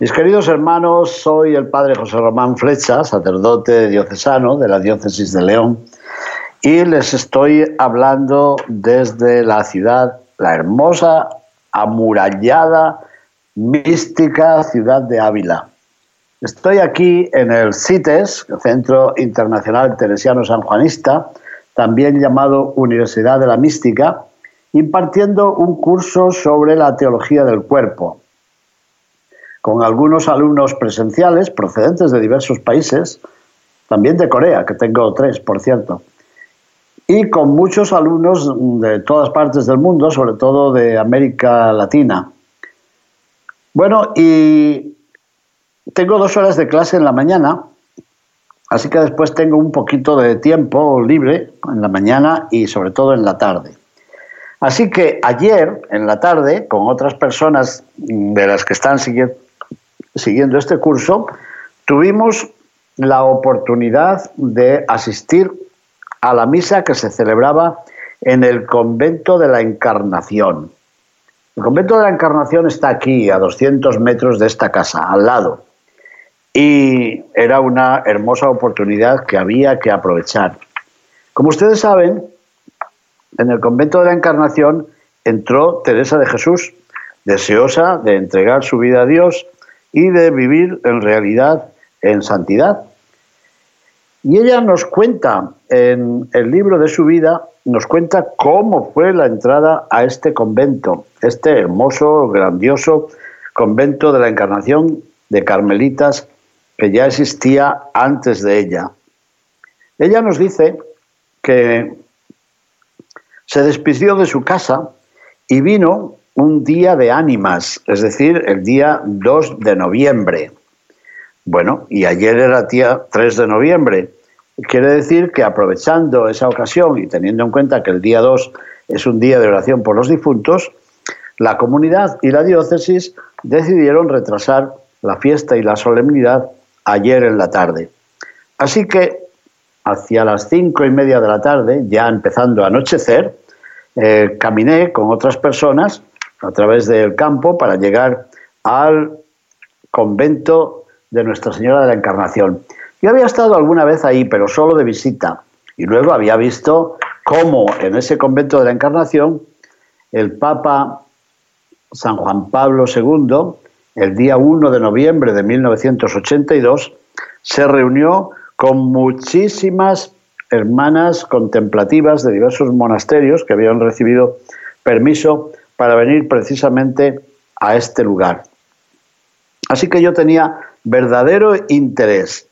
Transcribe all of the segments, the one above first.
Mis queridos hermanos, soy el padre José Román Flecha, sacerdote diocesano de la diócesis de León, y les estoy hablando desde la ciudad, la hermosa, amurallada, mística ciudad de Ávila. Estoy aquí en el CITES, Centro Internacional Teresiano Sanjuanista, también llamado Universidad de la Mística, impartiendo un curso sobre la teología del cuerpo con algunos alumnos presenciales procedentes de diversos países, también de Corea, que tengo tres, por cierto, y con muchos alumnos de todas partes del mundo, sobre todo de América Latina. Bueno, y tengo dos horas de clase en la mañana, así que después tengo un poquito de tiempo libre en la mañana y sobre todo en la tarde. Así que ayer, en la tarde, con otras personas de las que están siguiendo siguiendo este curso, tuvimos la oportunidad de asistir a la misa que se celebraba en el convento de la Encarnación. El convento de la Encarnación está aquí, a 200 metros de esta casa, al lado. Y era una hermosa oportunidad que había que aprovechar. Como ustedes saben, en el convento de la Encarnación entró Teresa de Jesús, deseosa de entregar su vida a Dios y de vivir en realidad en santidad. Y ella nos cuenta en el libro de su vida, nos cuenta cómo fue la entrada a este convento, este hermoso, grandioso convento de la Encarnación de Carmelitas que ya existía antes de ella. Ella nos dice que se despidió de su casa y vino un día de ánimas, es decir, el día 2 de noviembre. Bueno, y ayer era día 3 de noviembre. Quiere decir que aprovechando esa ocasión y teniendo en cuenta que el día 2 es un día de oración por los difuntos, la comunidad y la diócesis decidieron retrasar la fiesta y la solemnidad ayer en la tarde. Así que hacia las cinco y media de la tarde, ya empezando a anochecer, eh, caminé con otras personas a través del campo para llegar al convento de Nuestra Señora de la Encarnación. Yo había estado alguna vez ahí, pero solo de visita, y luego había visto cómo en ese convento de la Encarnación el Papa San Juan Pablo II, el día 1 de noviembre de 1982, se reunió con muchísimas hermanas contemplativas de diversos monasterios que habían recibido permiso para venir precisamente a este lugar. Así que yo tenía verdadero interés.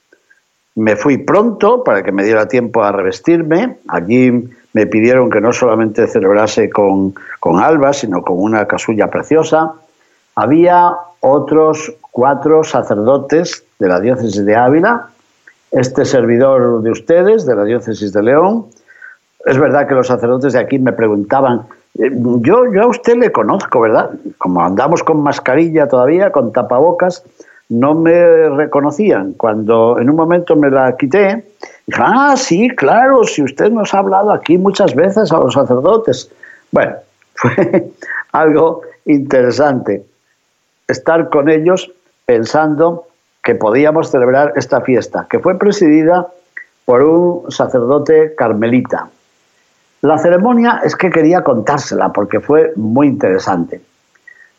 Me fui pronto para que me diera tiempo a revestirme. Allí me pidieron que no solamente celebrase con, con alba, sino con una casulla preciosa. Había otros cuatro sacerdotes de la diócesis de Ávila, este servidor de ustedes, de la diócesis de León. Es verdad que los sacerdotes de aquí me preguntaban yo, yo a usted le conozco, ¿verdad? Como andamos con mascarilla todavía, con tapabocas, no me reconocían. Cuando en un momento me la quité, dije, ah, sí, claro, si usted nos ha hablado aquí muchas veces a los sacerdotes. Bueno, fue algo interesante estar con ellos pensando que podíamos celebrar esta fiesta, que fue presidida por un sacerdote carmelita. La ceremonia es que quería contársela porque fue muy interesante.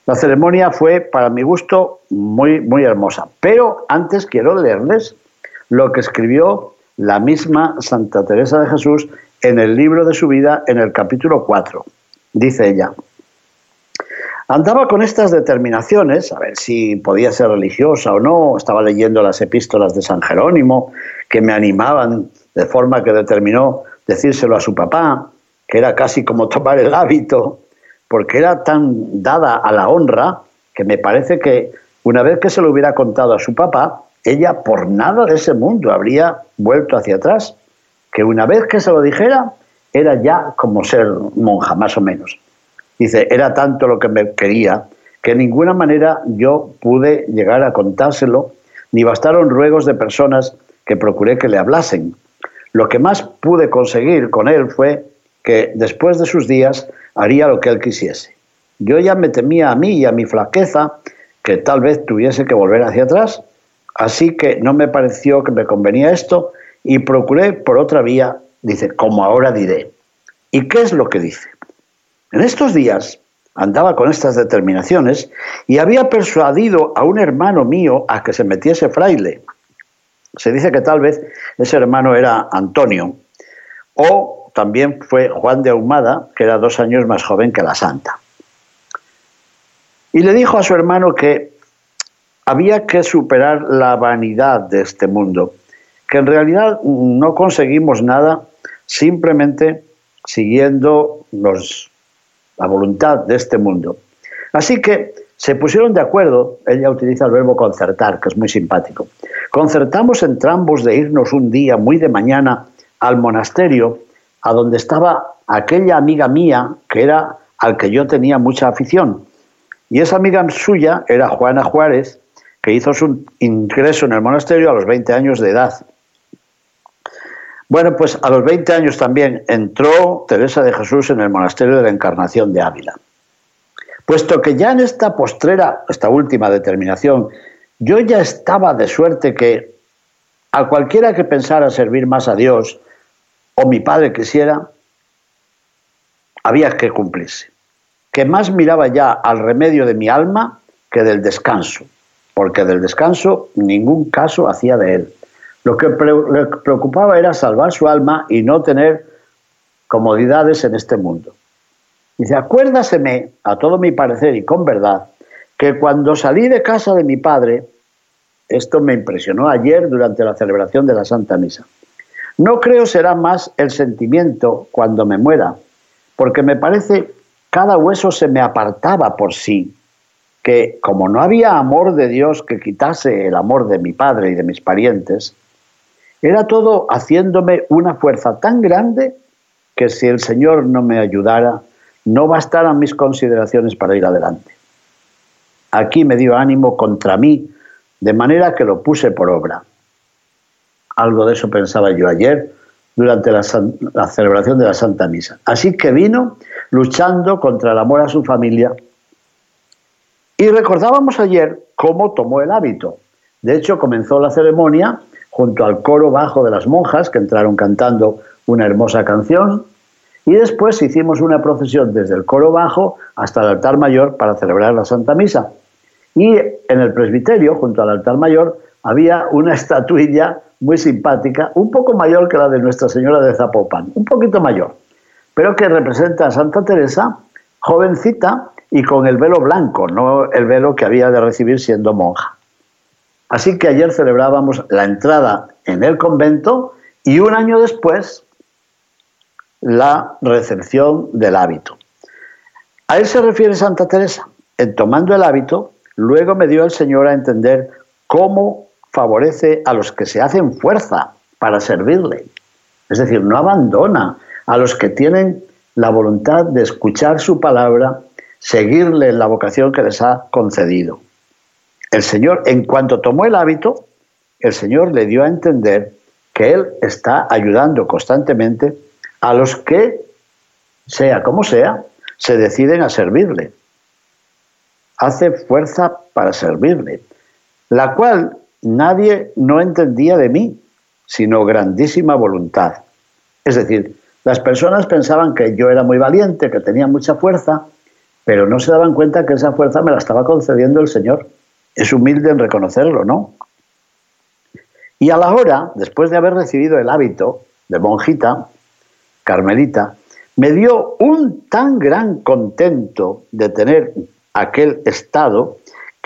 La ceremonia fue, para mi gusto, muy, muy hermosa. Pero antes quiero leerles lo que escribió la misma Santa Teresa de Jesús en el libro de su vida, en el capítulo 4. Dice ella, andaba con estas determinaciones, a ver si podía ser religiosa o no, estaba leyendo las epístolas de San Jerónimo, que me animaban de forma que determinó decírselo a su papá, que era casi como tomar el hábito porque era tan dada a la honra que me parece que una vez que se lo hubiera contado a su papá, ella por nada de ese mundo habría vuelto hacia atrás, que una vez que se lo dijera, era ya como ser monja, más o menos. Dice, era tanto lo que me quería que de ninguna manera yo pude llegar a contárselo, ni bastaron ruegos de personas que procuré que le hablasen. Lo que más pude conseguir con él fue que después de sus días haría lo que él quisiese. Yo ya me temía a mí y a mi flaqueza, que tal vez tuviese que volver hacia atrás, así que no me pareció que me convenía esto y procuré por otra vía, dice, como ahora diré. ¿Y qué es lo que dice? En estos días andaba con estas determinaciones y había persuadido a un hermano mío a que se metiese fraile. Se dice que tal vez ese hermano era Antonio, o también fue Juan de Ahumada, que era dos años más joven que la santa. Y le dijo a su hermano que había que superar la vanidad de este mundo, que en realidad no conseguimos nada simplemente siguiendo la voluntad de este mundo. Así que se pusieron de acuerdo, ella utiliza el verbo concertar, que es muy simpático. Concertamos entrambos de irnos un día muy de mañana al monasterio, a donde estaba aquella amiga mía que era al que yo tenía mucha afición. Y esa amiga suya era Juana Juárez, que hizo su ingreso en el monasterio a los 20 años de edad. Bueno, pues a los 20 años también entró Teresa de Jesús en el monasterio de la Encarnación de Ávila. Puesto que ya en esta postrera, esta última determinación, yo ya estaba de suerte que a cualquiera que pensara servir más a Dios, o mi padre quisiera, había que cumplirse. Que más miraba ya al remedio de mi alma que del descanso, porque del descanso ningún caso hacía de él. Lo que le preocupaba era salvar su alma y no tener comodidades en este mundo. Dice, acuérdaseme, a todo mi parecer y con verdad, que cuando salí de casa de mi padre, esto me impresionó ayer durante la celebración de la Santa Misa, no creo será más el sentimiento cuando me muera, porque me parece cada hueso se me apartaba por sí, que como no había amor de Dios que quitase el amor de mi padre y de mis parientes, era todo haciéndome una fuerza tan grande que si el Señor no me ayudara, no bastaran mis consideraciones para ir adelante. Aquí me dio ánimo contra mí, de manera que lo puse por obra. Algo de eso pensaba yo ayer durante la, celebración de la Santa Misa. Así que vino luchando contra el amor a su familia. Y recordábamos ayer cómo tomó el hábito. De hecho, comenzó la ceremonia junto al coro bajo de las monjas que entraron cantando una hermosa canción y después hicimos una procesión desde el coro bajo hasta el altar mayor para celebrar la Santa Misa. Y en el presbiterio, junto al altar mayor, había una estatuilla muy simpática, un poco mayor que la de Nuestra Señora de Zapopan, un poquito mayor, pero que representa a Santa Teresa, jovencita y con el velo blanco, no el velo que había de recibir siendo monja. Así que ayer celebrábamos la entrada en el convento y un año después la recepción del hábito. A él se refiere Santa Teresa. En tomando el hábito, luego me dio el Señor a entender cómo favorece a los que se hacen fuerza para servirle. Es decir, no abandona a los que tienen la voluntad de escuchar su palabra, seguirle en la vocación que les ha concedido. El Señor, en cuanto tomó el hábito, el Señor le dio a entender que Él está ayudando constantemente a los que, sea como sea, se deciden a servirle. Hace fuerza para servirle, la cual nadie no entendía de mí, sino grandísima voluntad. Es decir, las personas pensaban que yo era muy valiente, que tenía mucha fuerza, pero no se daban cuenta que esa fuerza me la estaba concediendo el Señor es humilde en reconocerlo, ¿no? Y a la hora, después de haber recibido el hábito de monjita, carmelita, me dio un tan gran contento de tener aquel estado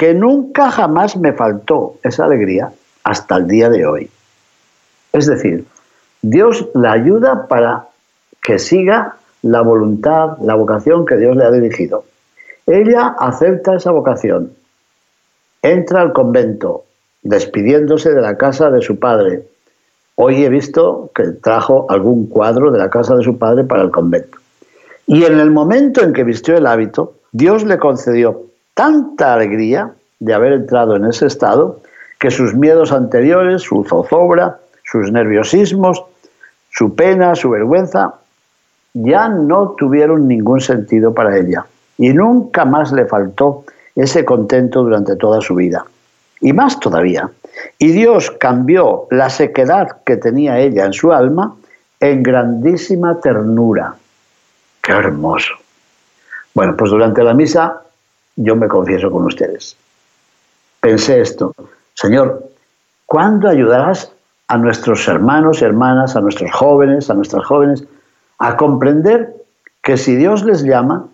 que nunca jamás me faltó esa alegría hasta el día de hoy. Es decir, Dios la ayuda para que siga la voluntad, la vocación que Dios le ha dirigido. Ella acepta esa vocación, entra al convento, despidiéndose de la casa de su padre. Hoy he visto que trajo algún cuadro de la casa de su padre para el convento. Y en el momento en que vistió el hábito, Dios le concedió tanta alegría de haber entrado en ese estado que sus miedos anteriores, su zozobra, sus nerviosismos, su pena, su vergüenza, ya no tuvieron ningún sentido para ella. Y nunca más le faltó ese contento durante toda su vida. Y más todavía. Y Dios cambió la sequedad que tenía ella en su alma en grandísima ternura. Qué hermoso. Bueno, pues durante la misa yo me confieso con ustedes. Pensé esto, Señor, ¿cuándo ayudarás a nuestros hermanos y hermanas, a nuestros jóvenes, a nuestras jóvenes, a comprender que si Dios les llama,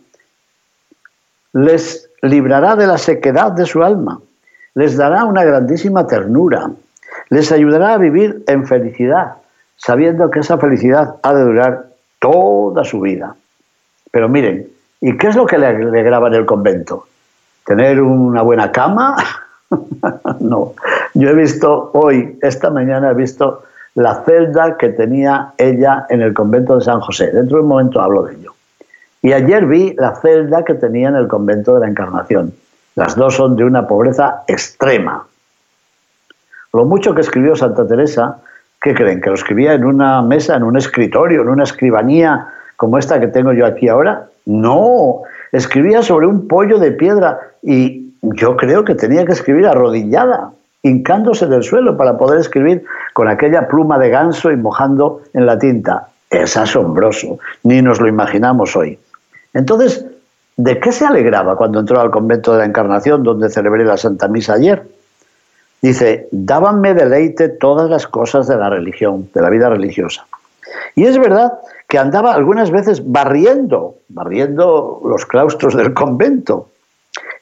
les librará de la sequedad de su alma, les dará una grandísima ternura, les ayudará a vivir en felicidad, sabiendo que esa felicidad ha de durar toda su vida. Pero miren, ¿y qué es lo que le alegraba en el convento? ¿Tener una buena cama? no. Yo he visto hoy, esta mañana he visto la celda que tenía ella en el convento de San José. Dentro de un momento hablo de ello. Y ayer vi la celda que tenía en el convento de la Encarnación. Las dos son de una pobreza extrema. Lo mucho que escribió Santa Teresa, ¿qué creen? ¿Que lo escribía en una mesa, en un escritorio, en una escribanía como esta que tengo yo aquí ahora? No, escribía sobre un pollo de piedra y yo creo que tenía que escribir arrodillada, hincándose del suelo para poder escribir con aquella pluma de ganso y mojando en la tinta. Es asombroso, ni nos lo imaginamos hoy. Entonces, ¿de qué se alegraba cuando entró al convento de la Encarnación, donde celebré la Santa Misa ayer? Dice, dábanme deleite todas las cosas de la religión, de la vida religiosa. Y es verdad que andaba algunas veces barriendo, barriendo los claustros del convento,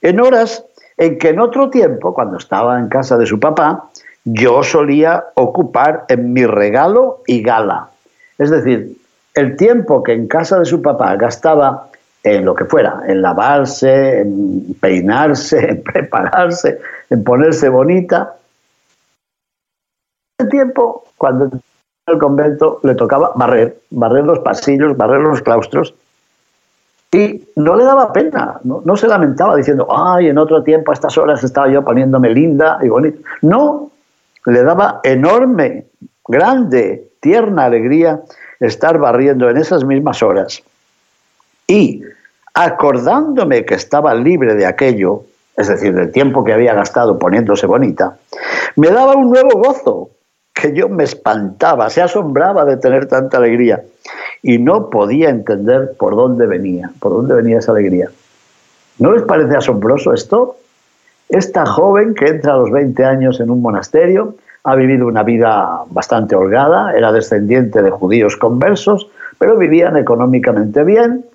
en horas en que en otro tiempo, cuando estaba en casa de su papá, yo solía ocupar en mi regalo y gala. Es decir, el tiempo que en casa de su papá gastaba en lo que fuera, en lavarse, en peinarse, en prepararse, en ponerse bonita. El tiempo, cuando el convento le tocaba barrer, barrer los pasillos, barrer los claustros, y no le daba pena, no, no, se lamentaba diciendo, ay, en otro tiempo a estas horas estaba yo poniéndome linda y bonita. No, le daba enorme, grande, tierna alegría estar barriendo en esas mismas horas. Y acordándome que estaba libre de aquello, es decir, del tiempo que había gastado poniéndose bonita, me daba un nuevo gozo, que yo me espantaba, se asombraba de tener tanta alegría y no podía entender por dónde venía, por dónde venía esa alegría. ¿No les parece asombroso esto? Esta joven que entra a los 20 años en un monasterio, ha vivido una vida bastante holgada, era descendiente de judíos conversos, pero vivían económicamente bien,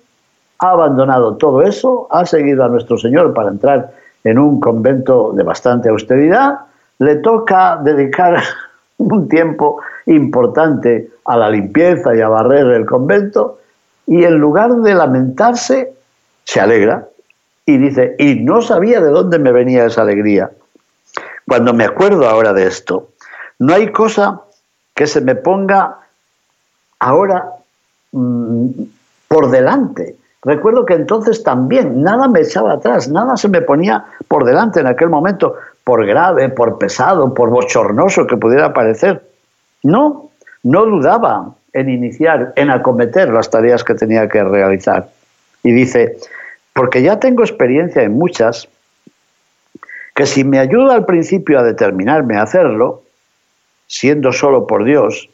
ha abandonado todo eso, ha seguido a nuestro Señor para entrar en un convento de bastante austeridad, le toca dedicar un tiempo importante a la limpieza y a barrer el convento, y en lugar de lamentarse, se alegra y dice, y no sabía de dónde me venía esa alegría. Cuando me acuerdo ahora de esto, no hay cosa que se me ponga ahora mmm, por delante Recuerdo que entonces también nada me echaba atrás, nada se me ponía por delante en aquel momento, por grave, por pesado, por bochornoso que pudiera parecer. No, no dudaba en iniciar, en acometer las tareas que tenía que realizar. Y dice, porque ya tengo experiencia en muchas, que si me ayuda al principio a determinarme a hacerlo, siendo solo por Dios,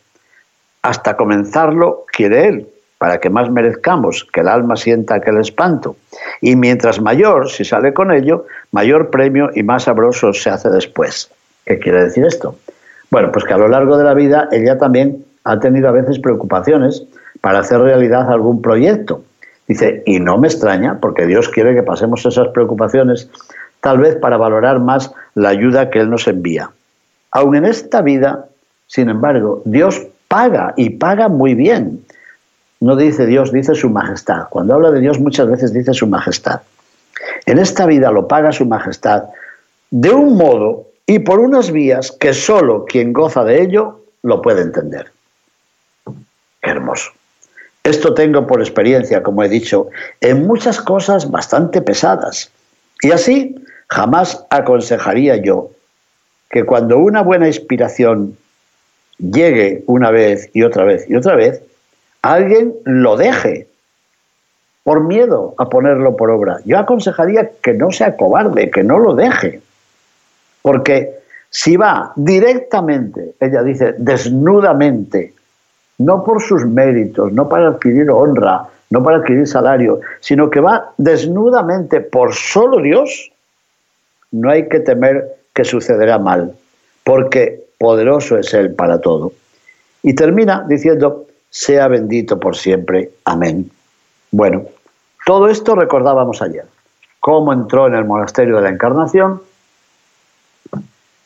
hasta comenzarlo quiere Él, para que más merezcamos que el alma sienta aquel espanto. Y mientras mayor, si sale con ello, mayor premio y más sabroso se hace después. ¿Qué quiere decir esto? Bueno, pues que a lo largo de la vida ella también ha tenido a veces preocupaciones para hacer realidad algún proyecto. Dice, y no me extraña, porque Dios quiere que pasemos esas preocupaciones, tal vez para valorar más la ayuda que Él nos envía. Aun en esta vida, sin embargo, Dios paga y paga muy bien no dice Dios, dice su majestad. Cuando habla de Dios muchas veces dice su majestad. En esta vida lo paga su majestad de un modo y por unas vías que solo quien goza de ello lo puede entender. Qué hermoso. Esto tengo por experiencia, como he dicho, en muchas cosas bastante pesadas. Y así jamás aconsejaría yo que cuando una buena inspiración llegue una vez y otra vez y otra vez, alguien lo deje por miedo a ponerlo por obra. Yo aconsejaría que no sea cobarde, que no lo deje. Porque si va directamente, ella dice, desnudamente, no por sus méritos, no para adquirir honra, no para adquirir salario, sino que va desnudamente por solo Dios, no hay que temer que sucederá mal, porque poderoso es Él para todo. Y termina diciendo, sea bendito por siempre. Amén. Bueno, todo esto recordábamos ayer. Cómo entró en el monasterio de la Encarnación,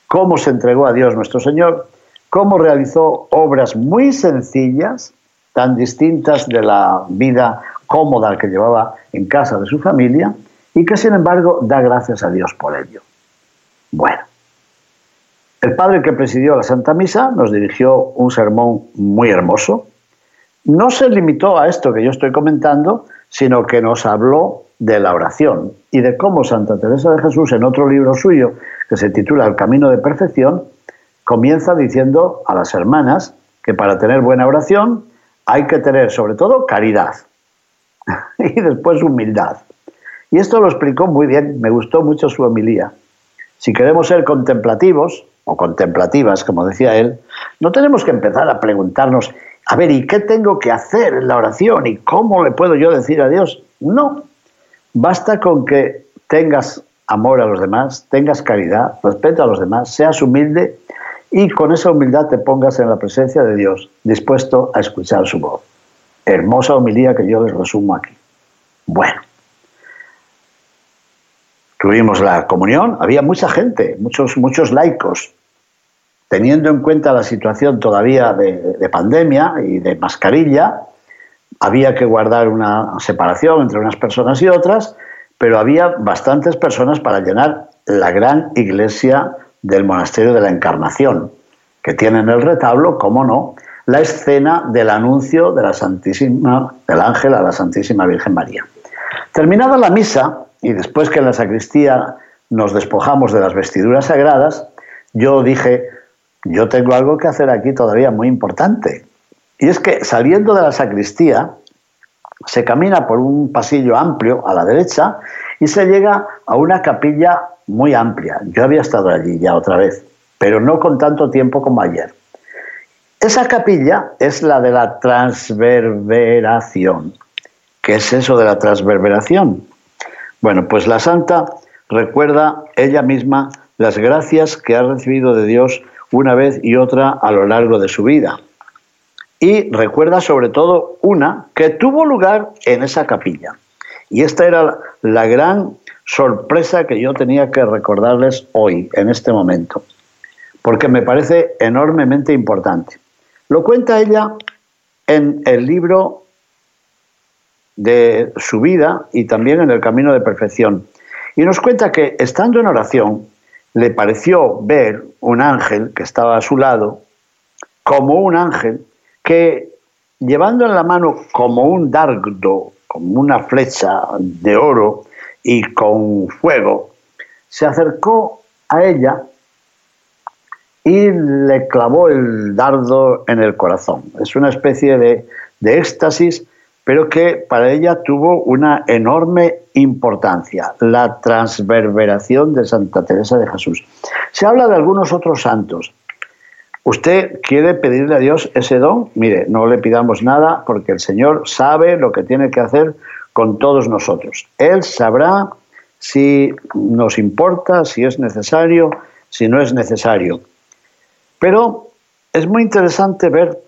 cómo se entregó a Dios nuestro Señor, cómo realizó obras muy sencillas, tan distintas de la vida cómoda que llevaba en casa de su familia, y que sin embargo da gracias a Dios por ello. Bueno, el padre que presidió la Santa Misa nos dirigió un sermón muy hermoso. No se limitó a esto que yo estoy comentando, sino que nos habló de la oración y de cómo Santa Teresa de Jesús, en otro libro suyo que se titula El Camino de Perfección, comienza diciendo a las hermanas que para tener buena oración hay que tener sobre todo caridad y después humildad. Y esto lo explicó muy bien, me gustó mucho su homilía. Si queremos ser contemplativos, o contemplativas, como decía él, no tenemos que empezar a preguntarnos, a ver, ¿y qué tengo que hacer en la oración? ¿Y cómo le puedo yo decir a Dios? No, basta con que tengas amor a los demás, tengas caridad, respeto a los demás, seas humilde y con esa humildad te pongas en la presencia de Dios, dispuesto a escuchar su voz. Hermosa homilía que yo les resumo aquí. Bueno, tuvimos la comunión, había mucha gente, muchos, muchos laicos, teniendo en cuenta la situación todavía de, pandemia y de mascarilla, había que guardar una separación entre unas personas y otras, pero había bastantes personas para llenar la gran iglesia del monasterio de la Encarnación, que tiene en el retablo, como no, la escena del anuncio de la Santísima, del ángel a la Santísima Virgen María. Terminada la misa, y después que en la sacristía nos despojamos de las vestiduras sagradas, yo dije, yo tengo algo que hacer aquí todavía muy importante. Y es que saliendo de la sacristía, se camina por un pasillo amplio a la derecha y se llega a una capilla muy amplia. Yo había estado allí ya otra vez, pero no con tanto tiempo como ayer. Esa capilla es la de la transverberación. ¿Qué es eso de la transverberación? Bueno, pues la santa recuerda ella misma las gracias que ha recibido de Dios una vez y otra a lo largo de su vida. Y recuerda sobre todo una que tuvo lugar en esa capilla. Y esta era la gran sorpresa que yo tenía que recordarles hoy, en este momento, porque me parece enormemente importante. Lo cuenta ella en el libro de su vida y también en el camino de perfección. Y nos cuenta que estando en oración, le pareció ver un ángel que estaba a su lado, como un ángel que llevando en la mano como un dardo, como una flecha de oro y con fuego, se acercó a ella y le clavó el dardo en el corazón. Es una especie de, de éxtasis pero que para ella tuvo una enorme importancia, la transverberación de Santa Teresa de Jesús. Se habla de algunos otros santos. ¿Usted quiere pedirle a Dios ese don? Mire, no le pidamos nada porque el Señor sabe lo que tiene que hacer con todos nosotros. Él sabrá si nos importa, si es necesario, si no es necesario. Pero es muy interesante ver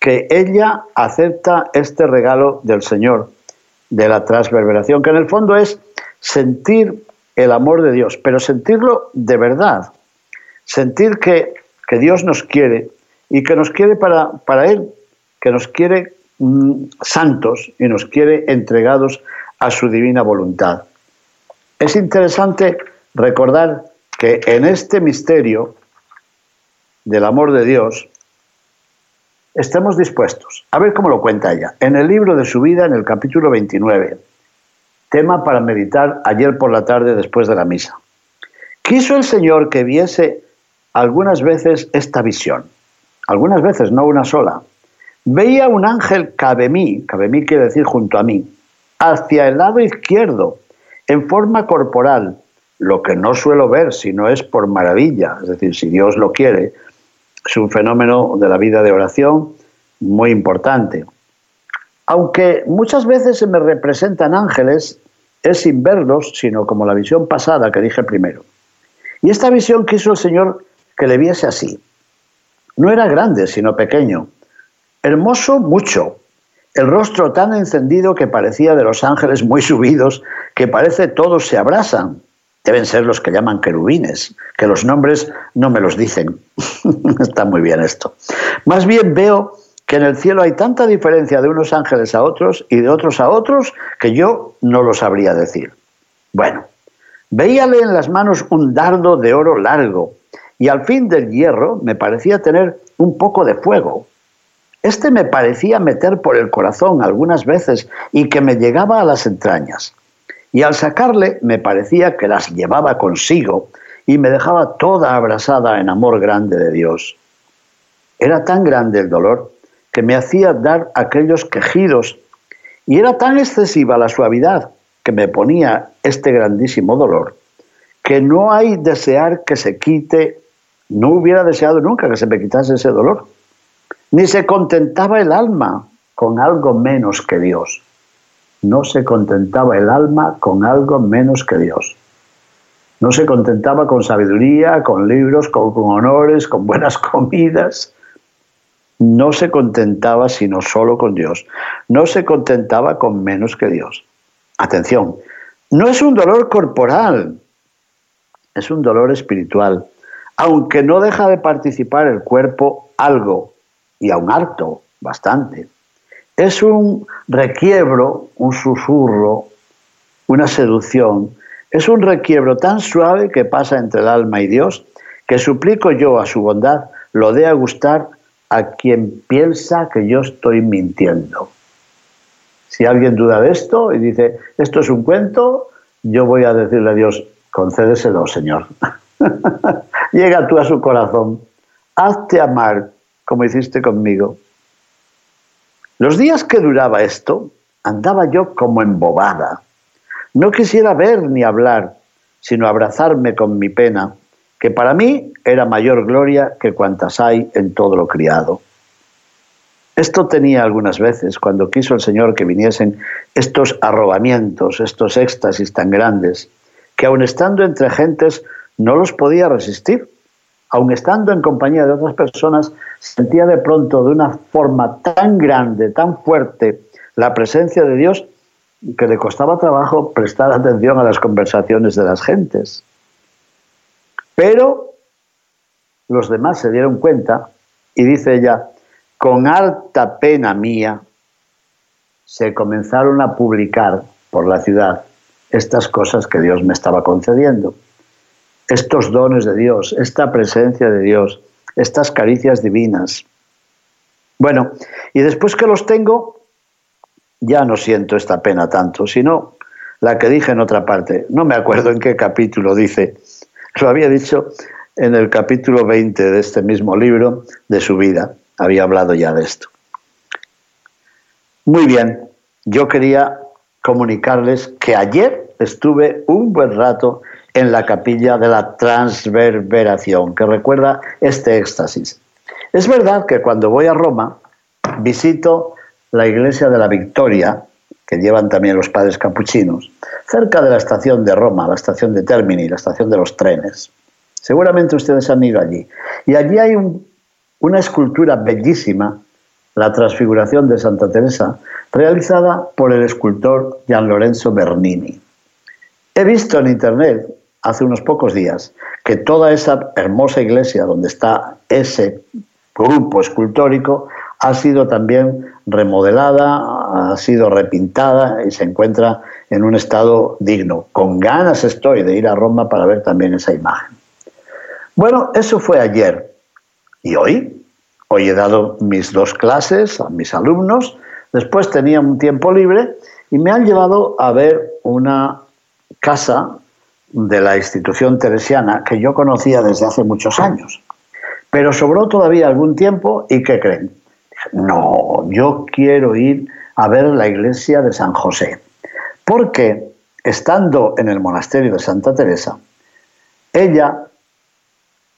que ella acepta este regalo del Señor, de la transverberación, que en el fondo es sentir el amor de Dios, pero sentirlo de verdad, sentir que, Dios nos quiere y que nos quiere para, para Él, que nos quiere mm, santos y nos quiere entregados a su divina voluntad. Es interesante recordar que en este misterio del amor de Dios estemos dispuestos. A ver cómo lo cuenta ella. En el libro de su vida, en el capítulo 29, tema para meditar ayer por la tarde después de la misa. Quiso el Señor que viese algunas veces esta visión, algunas veces, no una sola. Veía un ángel cabe mí, cabe mí quiere decir junto a mí, hacia el lado izquierdo, en forma corporal, lo que no suelo ver si no es por maravilla, es decir, si Dios lo quiere, es un fenómeno de la vida de oración muy importante. Aunque muchas veces se me representan ángeles, es sin verlos, sino como la visión pasada que dije primero. Y esta visión quiso el Señor que le viese así. No era grande, sino pequeño. Hermoso mucho. El rostro tan encendido que parecía de los ángeles muy subidos, que parece todos se abrasan. Deben ser los que llaman querubines, que los nombres no me los dicen. Está muy bien esto. Más bien veo que en el cielo hay tanta diferencia de unos ángeles a otros y de otros a otros que yo no lo sabría decir. Bueno, veíale en las manos un dardo de oro largo, y al fin del hierro me parecía tener un poco de fuego. Este me parecía meter por el corazón algunas veces y que me llegaba a las entrañas. Y al sacarle me parecía que las llevaba consigo y me dejaba toda abrasada en amor grande de Dios. Era tan grande el dolor que me hacía dar aquellos quejidos y era tan excesiva la suavidad que me ponía este grandísimo dolor que no hay desear que se quite no hubiera deseado nunca que se me quitase ese dolor. Ni se contentaba el alma con algo menos que Dios. No se contentaba el alma con algo menos que Dios. No se contentaba con sabiduría, con libros, con, honores, con buenas comidas. No se contentaba sino solo con Dios. No se contentaba con menos que Dios. Atención, no es un dolor corporal, es un dolor espiritual aunque no deja de participar el cuerpo algo, y aún harto, bastante. Es un requiebro, un susurro, una seducción. Es un requiebro tan suave que pasa entre el alma y Dios, que suplico yo a su bondad lo dé a gustar a quien piensa que yo estoy mintiendo. Si alguien duda de esto y dice, esto es un cuento, yo voy a decirle a Dios, concédeselo, Señor. Llega tú a su corazón. Hazte amar como hiciste conmigo. Los días que duraba esto, andaba yo como embobada. No quisiera ver ni hablar, sino abrazarme con mi pena, que para mí era mayor gloria que cuantas hay en todo lo criado. Esto tenía algunas veces cuando quiso el Señor que viniesen estos arrobamientos, estos éxtasis tan grandes, que aun estando entre gentes no los podía resistir. Aun estando en compañía de otras personas, sentía de pronto de una forma tan grande, tan fuerte, la presencia de Dios que le costaba trabajo prestar atención a las conversaciones de las gentes. Pero los demás se dieron cuenta y dice ella, con alta pena mía, se comenzaron a publicar por la ciudad estas cosas que Dios me estaba concediendo estos dones de Dios, esta presencia de Dios, estas caricias divinas. Bueno, y después que los tengo, ya no siento esta pena tanto, sino la que dije en otra parte. No me acuerdo en qué capítulo dice. Lo había dicho en el capítulo 20 de este mismo libro de su vida. Había hablado ya de esto. Muy bien, yo quería comunicarles que ayer estuve un buen rato en la capilla de la transverberación, que recuerda este éxtasis. Es verdad que cuando voy a Roma visito la iglesia de la Victoria, que llevan también los padres capuchinos, cerca de la estación de Roma, la estación de Termini, la estación de los trenes. Seguramente ustedes han ido allí. Y allí hay una escultura bellísima, la transfiguración de Santa Teresa, realizada por el escultor Gian Lorenzo Bernini. He visto en internet hace unos pocos días que toda esa hermosa iglesia donde está ese grupo escultórico ha sido también remodelada, ha sido repintada y se encuentra en un estado digno. Con ganas estoy de ir a Roma para ver también esa imagen. Bueno, eso fue ayer. ¿Y hoy? Hoy he dado mis dos clases a mis alumnos, después tenía un tiempo libre y me han llevado a ver una casa de la institución teresiana que yo conocía desde hace muchos años. Pero sobró todavía algún tiempo y ¿qué creen? No, yo quiero ir a ver la iglesia de San José. Porque estando en el monasterio de Santa Teresa, ella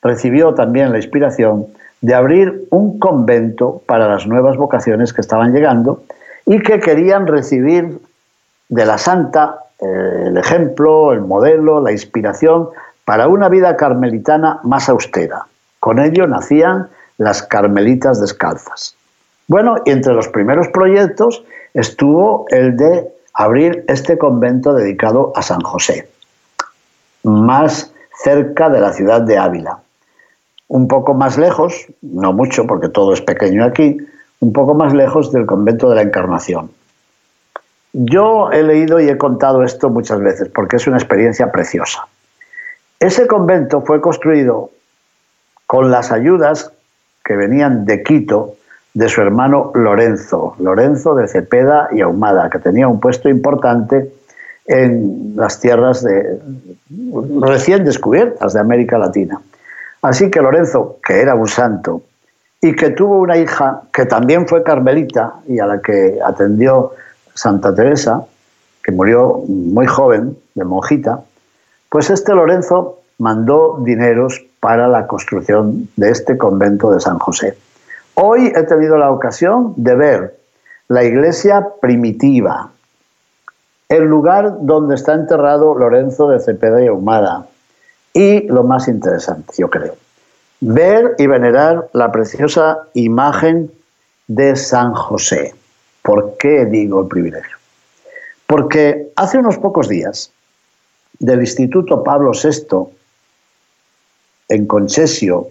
recibió también la inspiración de abrir un convento para las nuevas vocaciones que estaban llegando y que querían recibir de la santa el ejemplo, el modelo, la inspiración para una vida carmelitana más austera. Con ello nacían las carmelitas descalzas. Bueno, y entre los primeros proyectos estuvo el de abrir este convento dedicado a San José, más cerca de la ciudad de Ávila. Un poco más lejos, no mucho porque todo es pequeño aquí, un poco más lejos del convento de la Encarnación. Yo he leído y he contado esto muchas veces porque es una experiencia preciosa. Ese convento fue construido con las ayudas que venían de Quito de su hermano Lorenzo, Lorenzo de Cepeda y Ahumada, que tenía un puesto importante en las tierras de, recién descubiertas de América Latina. Así que Lorenzo, que era un santo y que tuvo una hija que también fue carmelita y a la que atendió Santa Teresa, que murió muy joven, de monjita, pues este Lorenzo mandó dineros para la construcción de este convento de San José. Hoy he tenido la ocasión de ver la iglesia primitiva, el lugar donde está enterrado Lorenzo de Cepeda y Ahumada, y lo más interesante, yo creo, ver y venerar la preciosa imagen de San José. ¿Por qué digo el privilegio? Porque hace unos pocos días del Instituto Pablo VI en Concesio,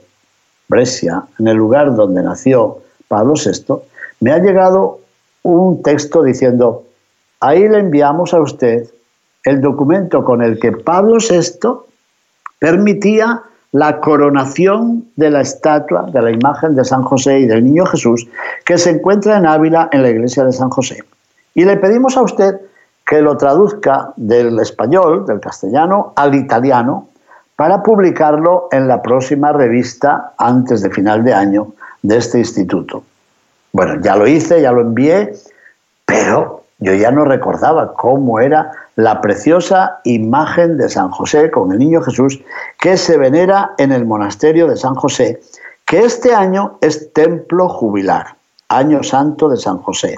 Brescia, en el lugar donde nació Pablo VI, me ha llegado un texto diciendo, ahí le enviamos a usted el documento con el que Pablo VI permitía la coronación de la estatua, de la imagen de San José y del Niño Jesús, que se encuentra en Ávila, en la iglesia de San José. Y le pedimos a usted que lo traduzca del español, del castellano, al italiano, para publicarlo en la próxima revista antes de final de año de este instituto. Bueno, ya lo hice, ya lo envié, pero yo ya no recordaba cómo era la preciosa imagen de San José con el niño Jesús que se venera en el monasterio de San José, que este año es templo jubilar, año santo de San José.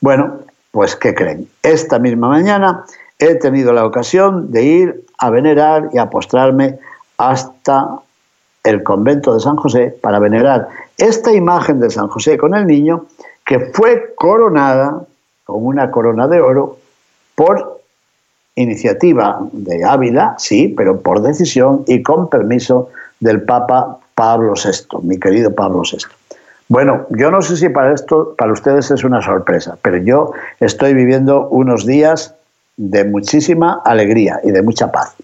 Bueno, pues ¿qué creen? Esta misma mañana he tenido la ocasión de ir a venerar y a postrarme hasta el convento de San José para venerar esta imagen de San José con el niño que fue coronada con una corona de oro por iniciativa de Ávila, sí, pero por decisión y con permiso del Papa Pablo VI, mi querido Pablo VI. Bueno, yo no sé si para esto, para ustedes es una sorpresa, pero yo estoy viviendo unos días de muchísima alegría y de mucha paz.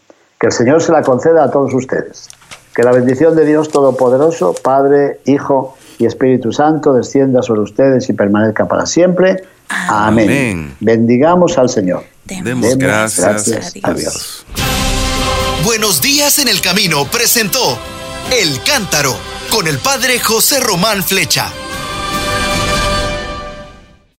Que el Señor se la conceda a todos ustedes. Que la bendición de Dios Todopoderoso, Padre, Hijo y Espíritu Santo descienda sobre ustedes y permanezca para siempre. Amén. Bendigamos al Señor. Demos, gracias, a Dios. Buenos días en el camino presentó El Cántaro con el Padre José Román Flecha.